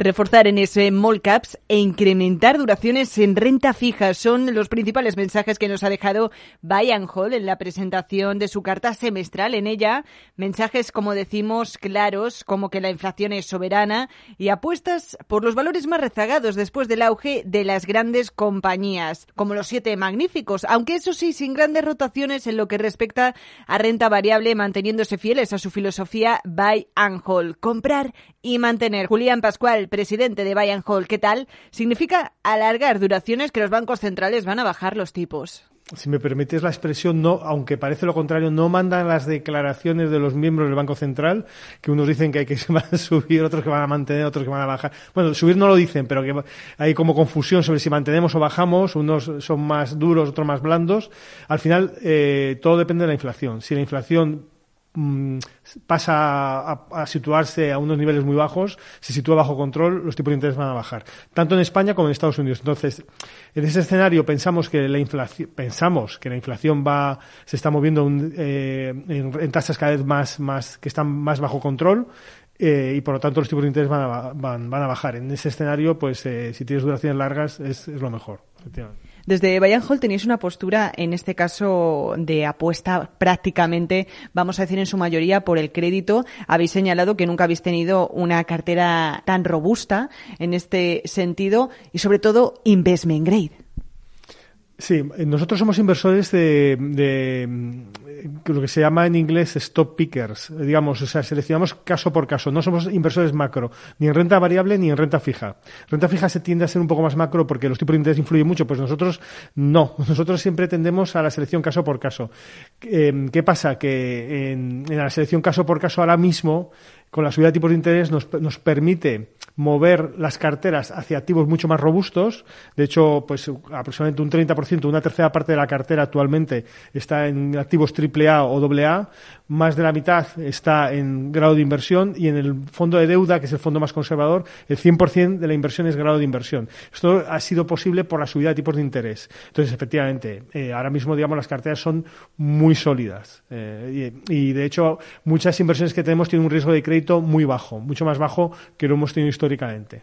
Reforzar en ese mall caps e incrementar duraciones en renta fija. Son los principales mensajes que nos ha dejado Bayern Hall en la presentación de su carta semestral. En ella, mensajes, como decimos, claros, como que la inflación es soberana y apuestas por los valores más rezagados después del auge de las grandes compañías, como los siete magníficos, aunque eso sí, sin grandes rotaciones en lo que respecta a renta variable, manteniéndose fieles a su filosofía Buy and Hold, comprar y mantener. Julián Pascual, presidente de Bayern Hall, ¿qué tal? Significa alargar duraciones que los bancos centrales van a bajar los tipos si me permites la expresión, no, aunque parece lo contrario, no mandan las declaraciones de los miembros del Banco Central, que unos dicen que hay que subir, otros que van a mantener, otros que van a bajar. Bueno, subir no lo dicen, pero que hay como confusión sobre si mantenemos o bajamos, unos son más duros, otros más blandos. Al final, eh, todo depende de la inflación. Si la inflación pasa a, situarse a unos niveles muy bajos, se sitúa bajo control, los tipos de interés van a bajar, tanto en España como en Estados Unidos. Entonces, en ese escenario pensamos que la inflación, pensamos que la inflación va, se está moviendo eh, en, tasas cada vez más, más, que están más bajo control. Eh, y por lo tanto los tipos de interés van a, van, a bajar. En ese escenario, pues eh, si tienes duraciones largas es, es lo mejor. Desde Bayern Hall tenéis una postura, en este caso, de apuesta prácticamente, vamos a decir en su mayoría, por el crédito. Habéis señalado que nunca habéis tenido una cartera tan robusta en este sentido y, sobre todo, investment grade. Sí, nosotros somos inversores de, lo que se llama en inglés stop pickers, digamos, o sea, seleccionamos caso por caso, no somos inversores macro, ni en renta variable ni en renta fija. Renta fija se tiende a ser un poco más macro porque los tipos de interés influyen mucho, pues nosotros no, nosotros siempre tendemos a la selección caso por caso. Eh, ¿Qué pasa? Que en, en la selección caso por caso ahora mismo con la subida de tipos de interés nos, nos, permite mover las carteras hacia activos mucho más robustos. De hecho, pues aproximadamente un 30%, una tercera parte de la cartera actualmente está en activos AAA o AA, más de la mitad está en grado de inversión y en el fondo de deuda, que es el fondo más conservador, el 100% de la inversión es grado de inversión. Esto ha sido posible por la subida de tipos de interés. Entonces, efectivamente, eh, ahora mismo, digamos, las carteras son muy sólidas. Eh, y, y, de hecho, muchas inversiones que tenemos tienen un riesgo de crédito muy bajo, mucho más bajo que lo hemos tenido históricamente.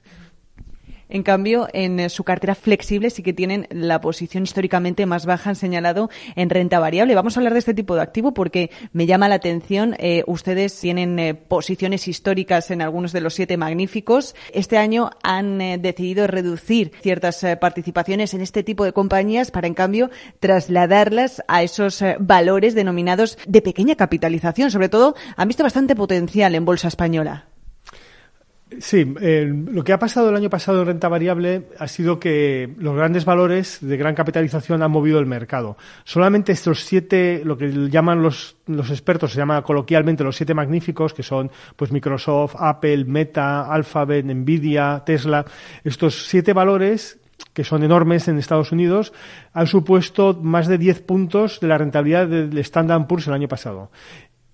En cambio, en eh, su cartera flexible sí que tienen la posición históricamente más baja, han señalado en renta variable. Vamos a hablar de este tipo de activo porque me llama la atención. Eh, ustedes tienen eh, posiciones históricas en algunos de los siete magníficos. Este año han decidido reducir ciertas participaciones en este tipo de compañías para, en cambio, trasladarlas a esos valores denominados de pequeña capitalización. Sobre todo, han visto bastante potencial en bolsa española. Sí, lo que ha pasado el año pasado en renta variable ha sido que los grandes valores de gran capitalización han movido el mercado. Solamente estos siete, lo que llaman los, los expertos, se llama coloquialmente los siete magníficos, que son pues Microsoft, Apple, Meta, Alphabet, Nvidia, Tesla, estos siete valores que son enormes en Estados Unidos, han supuesto más de 10 puntos de la rentabilidad del Standard Poor's el año pasado.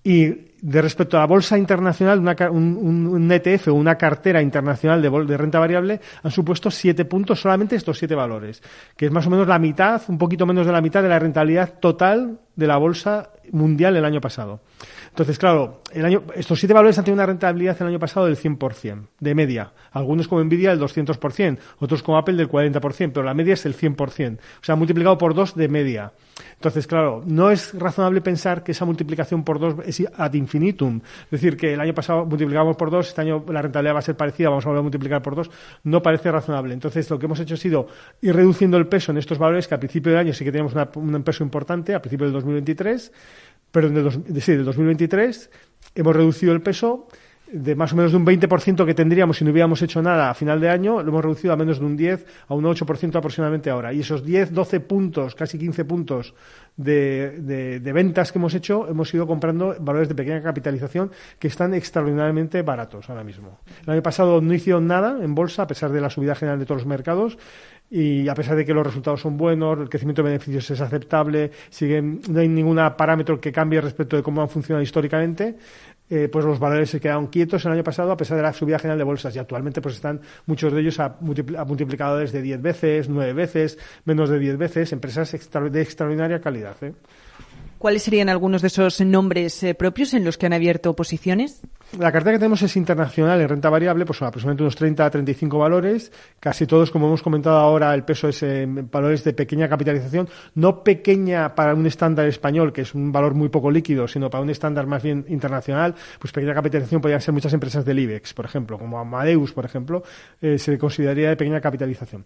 Y de respecto a la bolsa internacional, un, un, ETF o una cartera internacional de, de, renta variable han supuesto siete puntos, solamente estos siete valores, que es más o menos la mitad, un poquito menos de la mitad de la rentabilidad total de la bolsa mundial el año pasado. Entonces, claro, el año, estos siete valores han tenido una rentabilidad el año pasado del 100%, de media. Algunos como Nvidia del 200%, otros como Apple del 40%, pero la media es el 100%. O sea, multiplicado por dos de media. Entonces, claro, no es razonable pensar que esa multiplicación por dos es ad infinitum. Es decir, que el año pasado multiplicamos por dos, este año la rentabilidad va a ser parecida, vamos a volver a multiplicar por dos. No parece razonable. Entonces, lo que hemos hecho ha sido ir reduciendo el peso en estos valores que al principio del año sí que teníamos un peso importante, a principio del 2023 pero de, sí, del 2023 hemos reducido el peso de más o menos de un 20% que tendríamos si no hubiéramos hecho nada a final de año, lo hemos reducido a menos de un 10, a un 8% aproximadamente ahora. Y esos 10, 12 puntos, casi 15 puntos de, de, ventas que hemos hecho, hemos ido comprando valores de pequeña capitalización que están extraordinariamente baratos ahora mismo. El año pasado no hicieron nada en bolsa, a pesar de la subida general de todos los mercados, y a pesar de que los resultados son buenos, el crecimiento de beneficios es aceptable, siguen, no hay ningún parámetro que cambie respecto de cómo han funcionado históricamente, eh, pues los valores se quedaron quietos el año pasado a pesar de la subida general de bolsas y actualmente pues están muchos de ellos a, multiplicadores de 10 veces, 9 veces, menos de 10 veces, empresas de extraordinaria calidad. ¿eh? ¿Cuáles serían algunos de esos nombres eh, propios en los que han abierto posiciones? la cartera que tenemos es internacional en renta variable, pues son aproximadamente unos 30 a 35 valores, casi todos, como hemos comentado ahora, el peso es en valores de pequeña capitalización, no pequeña para un estándar español, que es un valor muy poco líquido, sino para un estándar más bien internacional, pues pequeña capitalización podrían ser muchas empresas del IBEX, por ejemplo, como Amadeus, por ejemplo, eh, se consideraría de pequeña capitalización.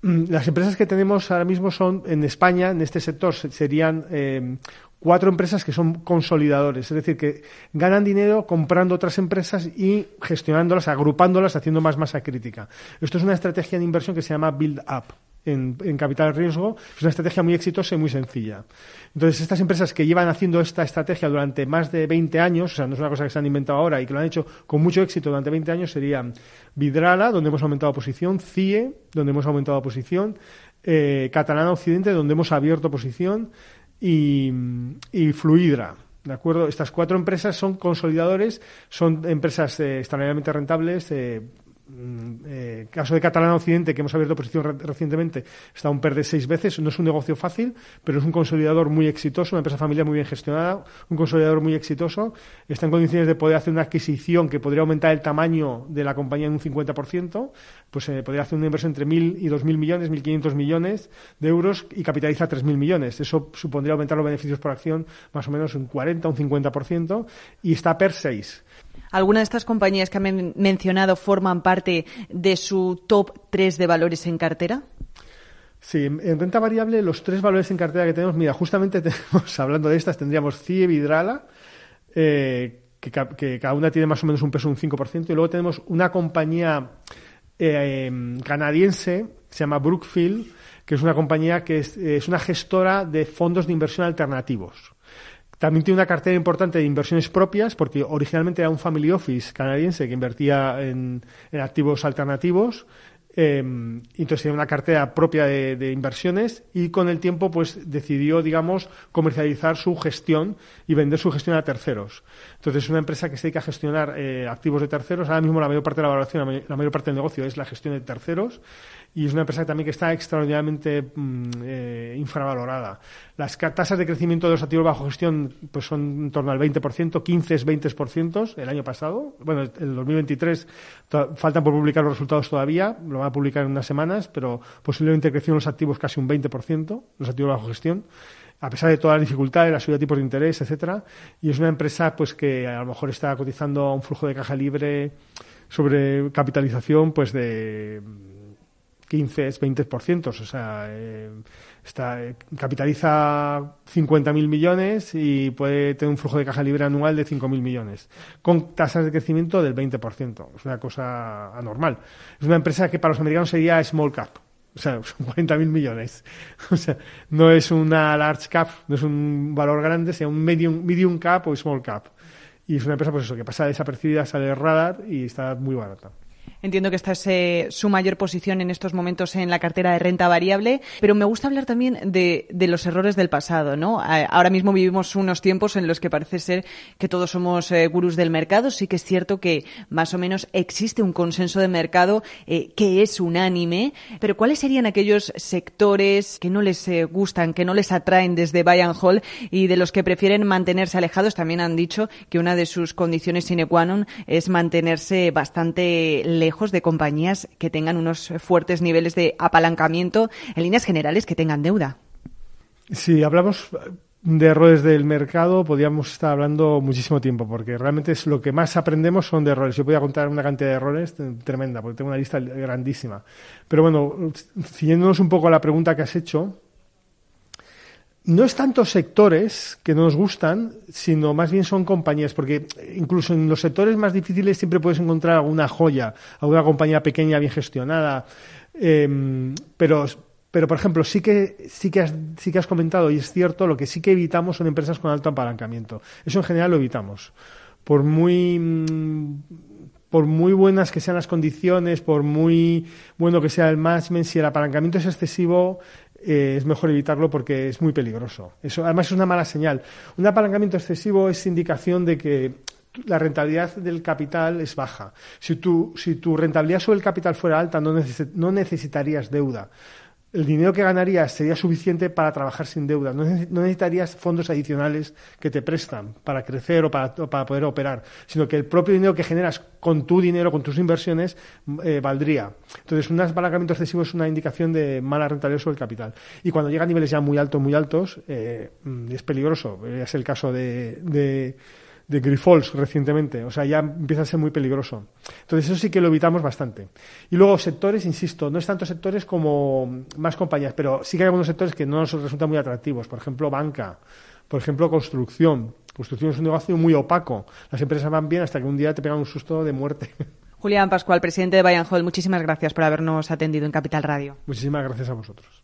Mm, las empresas que tenemos ahora mismo son en España, en este sector, serían eh, cuatro empresas que son consolidadores, es decir, que ganan dinero comprando otras empresas y gestionándolas, agrupándolas, haciendo más masa crítica. Esto es una estrategia de inversión que se llama Build Up. En, capital riesgo, es una estrategia muy exitosa y muy sencilla. Entonces, estas empresas que llevan haciendo esta estrategia durante más de 20 años, o sea, no es una cosa que se han inventado ahora y que lo han hecho con mucho éxito durante 20 años, serían Vidrala, donde hemos aumentado posición, CIE, donde hemos aumentado posición, eh, Catalana Occidente, donde hemos abierto posición, y, Fluidra. ¿De acuerdo? Estas cuatro empresas son consolidadores, son empresas eh, extraordinariamente rentables, eh, eh, caso de Catalana Occidente, que hemos abierto posición recientemente, está un PER de seis veces. No es un negocio fácil, pero es un consolidador muy exitoso, una empresa familiar muy bien gestionada, un consolidador muy exitoso. Está en condiciones de poder hacer una adquisición que podría aumentar el tamaño de la compañía en un 50%. Pues eh, podría hacer una inversión entre 1.000 y 2.000 millones, 1.500 millones de euros y capitaliza 3.000 millones. Eso supondría aumentar los beneficios por acción más o menos un 40, un 50%. Y está PER 6. ¿Alguna de estas compañías que han mencionado forman parte de su top 3 de valores en cartera? Sí, en renta variable los tres valores en cartera que tenemos, mira, justamente tenemos, hablando de estas, tendríamos CIE Vidrala, eh, que, cada una tiene más o menos un peso de un 5%, y luego tenemos una compañía eh, canadiense, que se llama Brookfield, que es una compañía que es una gestora de fondos de inversión alternativos. También tiene una cartera importante de inversiones propias, porque originalmente era un family office canadiense que invertía en, activos alternativos. Eh, entonces tenía una cartera propia de, inversiones y con el tiempo pues decidió, digamos, comercializar su gestión y vender su gestión a terceros. Entonces es una empresa que se dedica a gestionar eh, activos de terceros. Ahora mismo la mayor parte de la valoración, la mayor parte del negocio es la gestión de terceros y es una empresa también que está extraordinariamente mm, eh, infravalorada. Las tasas de crecimiento de los activos bajo gestión pues son en torno al 20%, 15 20% el año pasado. Bueno, el 2023 faltan por publicar los resultados todavía, lo van a publicar en unas semanas, pero posiblemente crecieron los activos casi un 20%, los activos bajo gestión a pesar de todas las dificultades, la subida de tipos de interés, etcétera, y es una empresa pues que a lo mejor está cotizando a un flujo de caja libre sobre capitalización pues de 15, 20%, o sea, eh, está, eh, capitaliza 50.000 millones y puede tener un flujo de caja libre anual de 5.000 millones, con tasas de crecimiento del 20%. Es una cosa anormal. Es una empresa que para los americanos sería small cap. O sea, son 40.000 millones. O sea, no es una large cap, no es un valor grande, sea un medium, medium cap o small cap. Y es una empresa, pues eso, que pasa desapercibida, sale del radar y está muy barata. Entiendo que esta es eh, su mayor posición en estos momentos en la cartera de renta variable, pero me gusta hablar también de, los errores del pasado, ¿no? Ahora mismo vivimos unos tiempos en los que parece ser que todos somos eh, gurús del mercado. Sí que es cierto que más o menos existe un consenso de mercado eh, que es unánime, pero ¿cuáles serían aquellos sectores que no les gustan, que no les atraen desde Buy Hall y de los que prefieren mantenerse alejados? También han dicho que una de sus condiciones sine qua non es mantenerse bastante lejos de compañías que tengan unos fuertes niveles de apalancamiento, en líneas generales que tengan deuda. Si hablamos de errores del mercado, podríamos estar hablando muchísimo tiempo, porque realmente es lo que más aprendemos son de errores. Yo podría contar una cantidad de errores tremenda, porque tengo una lista grandísima. Pero bueno, siguiéndonos un poco a la pregunta que has hecho, no es tanto sectores que no nos gustan, sino más bien son compañías, porque incluso en los sectores más difíciles siempre puedes encontrar alguna joya, alguna compañía pequeña, bien gestionada. Em, pero, pero, por ejemplo, sí que, sí, que has, sí que has comentado, y es cierto, lo que sí que evitamos son empresas con alto apalancamiento. Eso en general lo evitamos. Por muy por muy buenas que sean las condiciones, por muy bueno que sea el management, si el apalancamiento es excesivo, eh, es mejor evitarlo porque es muy peligroso. Eso además es una mala señal. Un apalancamiento excesivo es indicación de que la rentabilidad del capital es baja. Si tu, si tu rentabilidad sobre el capital fuera alta, no, necesitarías deuda. El dinero que ganarías sería suficiente para trabajar sin deuda. No necesitarías fondos adicionales que te prestan para crecer o para, poder operar, sino que el propio dinero que generas con tu dinero, con tus inversiones, eh, valdría. Entonces, un apalancamiento excesivo es una indicación de mala rentabilidad sobre el capital. Y cuando llega a niveles ya muy altos, muy altos, eh, es peligroso. Es el caso de de Grifols recientemente. O sea, ya empieza a ser muy peligroso. Entonces, eso sí que lo evitamos bastante. Y luego, sectores, insisto, no es tanto sectores como más compañías, pero sí que hay algunos sectores que no nos resultan muy atractivos. Por ejemplo, banca. Por ejemplo, construcción. Construcción es un negocio muy opaco. Las empresas van bien hasta que un día te pegan un susto de muerte. Julián Pascual, presidente de Bayern Hall, muchísimas gracias por habernos atendido en Capital Radio. Muchísimas gracias a vosotros.